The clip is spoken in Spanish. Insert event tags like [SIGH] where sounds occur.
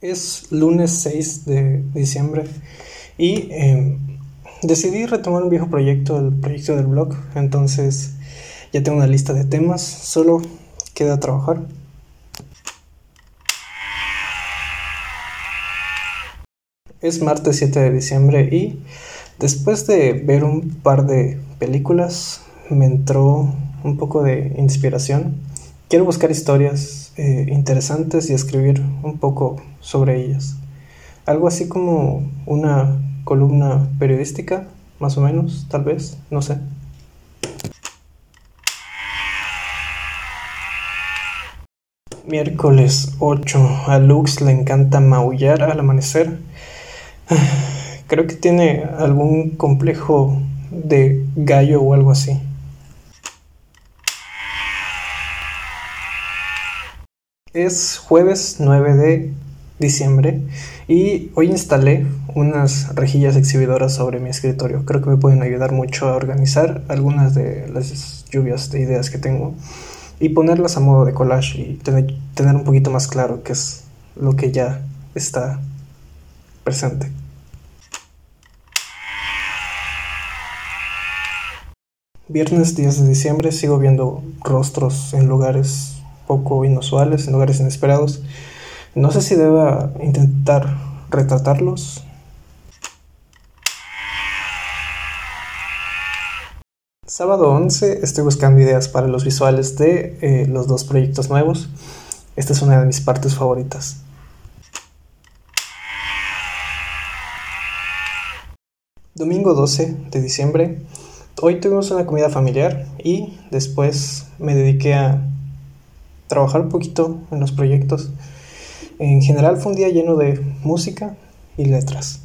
Es lunes 6 de diciembre y em, decidí retomar un viejo proyecto, el proyecto del blog. Entonces ya tengo una lista de temas, solo queda trabajar. Es martes 7 de diciembre y después de ver un par de películas me entró un poco de inspiración. Quiero buscar historias eh, interesantes y escribir un poco sobre ellas. Algo así como una columna periodística, más o menos, tal vez, no sé. Miércoles 8. A Lux le encanta maullar al amanecer. [SIGHS] Creo que tiene algún complejo de gallo o algo así. Es jueves 9 de diciembre y hoy instalé unas rejillas exhibidoras sobre mi escritorio. Creo que me pueden ayudar mucho a organizar algunas de las lluvias de ideas que tengo y ponerlas a modo de collage y tener, tener un poquito más claro qué es lo que ya está presente. Viernes 10 de diciembre sigo viendo rostros en lugares poco inusuales, en lugares inesperados. No sé si deba intentar retratarlos. Sábado 11 estoy buscando ideas para los visuales de eh, los dos proyectos nuevos. Esta es una de mis partes favoritas. Domingo 12 de diciembre. Hoy tuvimos una comida familiar y después me dediqué a trabajar un poquito en los proyectos. En general fue un día lleno de música y letras.